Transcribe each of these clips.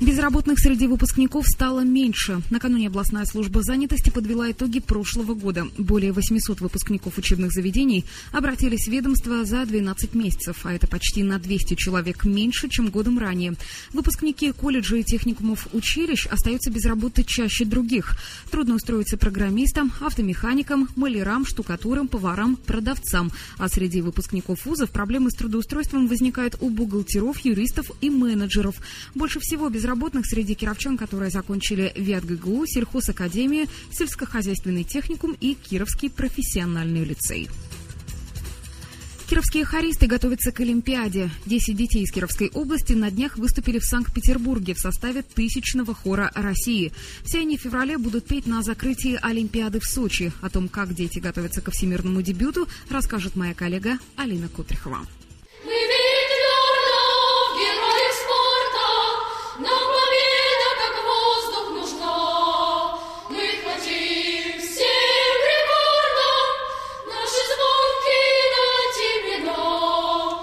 Безработных среди выпускников стало меньше. Накануне областная служба занятости подвела итоги прошлого года. Более 800 выпускников учебных заведений обратились в ведомство за 12 месяцев, а это почти на 200 человек меньше, чем годом ранее. Выпускники колледжей и техникумов училищ остаются без работы чаще других. Трудно устроиться программистам, автомеханикам, малярам, штукатурам, поварам, продавцам. А среди выпускников вузов проблемы с трудоустройством возникают у бухгалтеров, юристов и менеджеров. Больше всего без безработных среди кировчан, которые закончили ВятГГУ, сельхозакадемию, сельскохозяйственный техникум и Кировский профессиональный лицей. Кировские хористы готовятся к Олимпиаде. Десять детей из Кировской области на днях выступили в Санкт-Петербурге в составе тысячного хора России. Все они в феврале будут петь на закрытии Олимпиады в Сочи. О том, как дети готовятся ко всемирному дебюту, расскажет моя коллега Алина Кутрихова.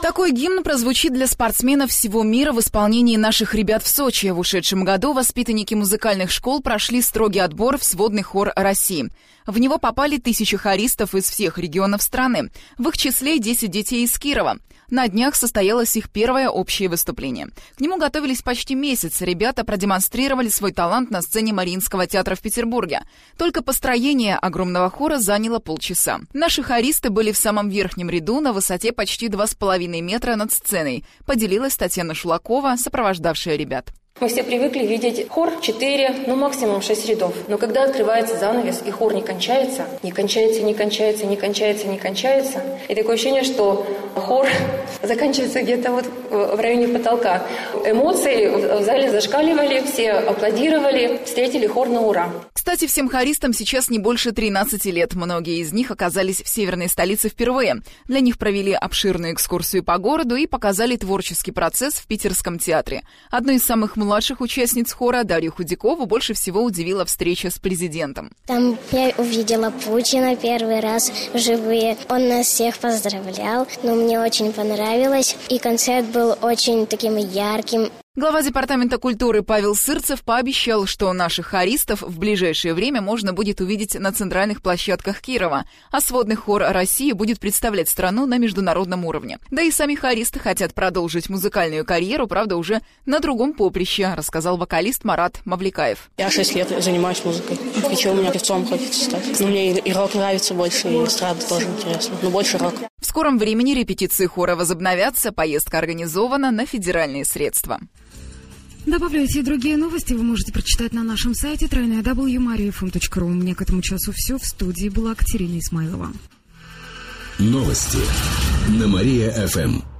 Такой гимн прозвучит для спортсменов всего мира в исполнении наших ребят в Сочи. В ушедшем году воспитанники музыкальных школ прошли строгий отбор в сводный хор России. В него попали тысячи хористов из всех регионов страны, в их числе 10 детей из Кирова. На днях состоялось их первое общее выступление. К нему готовились почти месяц. Ребята продемонстрировали свой талант на сцене Мариинского театра в Петербурге. Только построение огромного хора заняло полчаса. Наши хористы были в самом верхнем ряду на высоте почти 2,5 метра над сценой, поделилась Татьяна Шулакова, сопровождавшая ребят. Мы все привыкли видеть хор 4, ну максимум 6 рядов. Но когда открывается занавес и хор не кончается, не кончается, не кончается, не кончается, не кончается, и такое ощущение, что хор заканчивается где-то вот в районе потолка. Эмоции в зале зашкаливали, все аплодировали, встретили хор на ура. Кстати, всем хористам сейчас не больше 13 лет. Многие из них оказались в северной столице впервые. Для них провели обширную экскурсию по городу и показали творческий процесс в Питерском театре. Одной из самых младших участниц хора Дарью Худякову больше всего удивила встреча с президентом. Там я увидела Путина первый раз вживые. Он нас всех поздравлял, но мне очень понравилось. И концерт был очень таким ярким. Глава Департамента культуры Павел Сырцев пообещал, что наших хористов в ближайшее время можно будет увидеть на центральных площадках Кирова, а сводный хор России будет представлять страну на международном уровне. Да и сами хористы хотят продолжить музыкальную карьеру, правда, уже на другом поприще, рассказал вокалист Марат Мавликаев. Я шесть лет занимаюсь музыкой. Еще у меня певцом хочется стать. Но мне и рок нравится больше, и эстрада тоже интересно. Но больше рок. В скором времени репетиции хора возобновятся, поездка организована на федеральные средства. Добавлю эти и другие новости вы можете прочитать на нашем сайте www.mariafm.ru. У меня к этому часу все. В студии была Катерина Исмайлова. Новости на Мария-ФМ.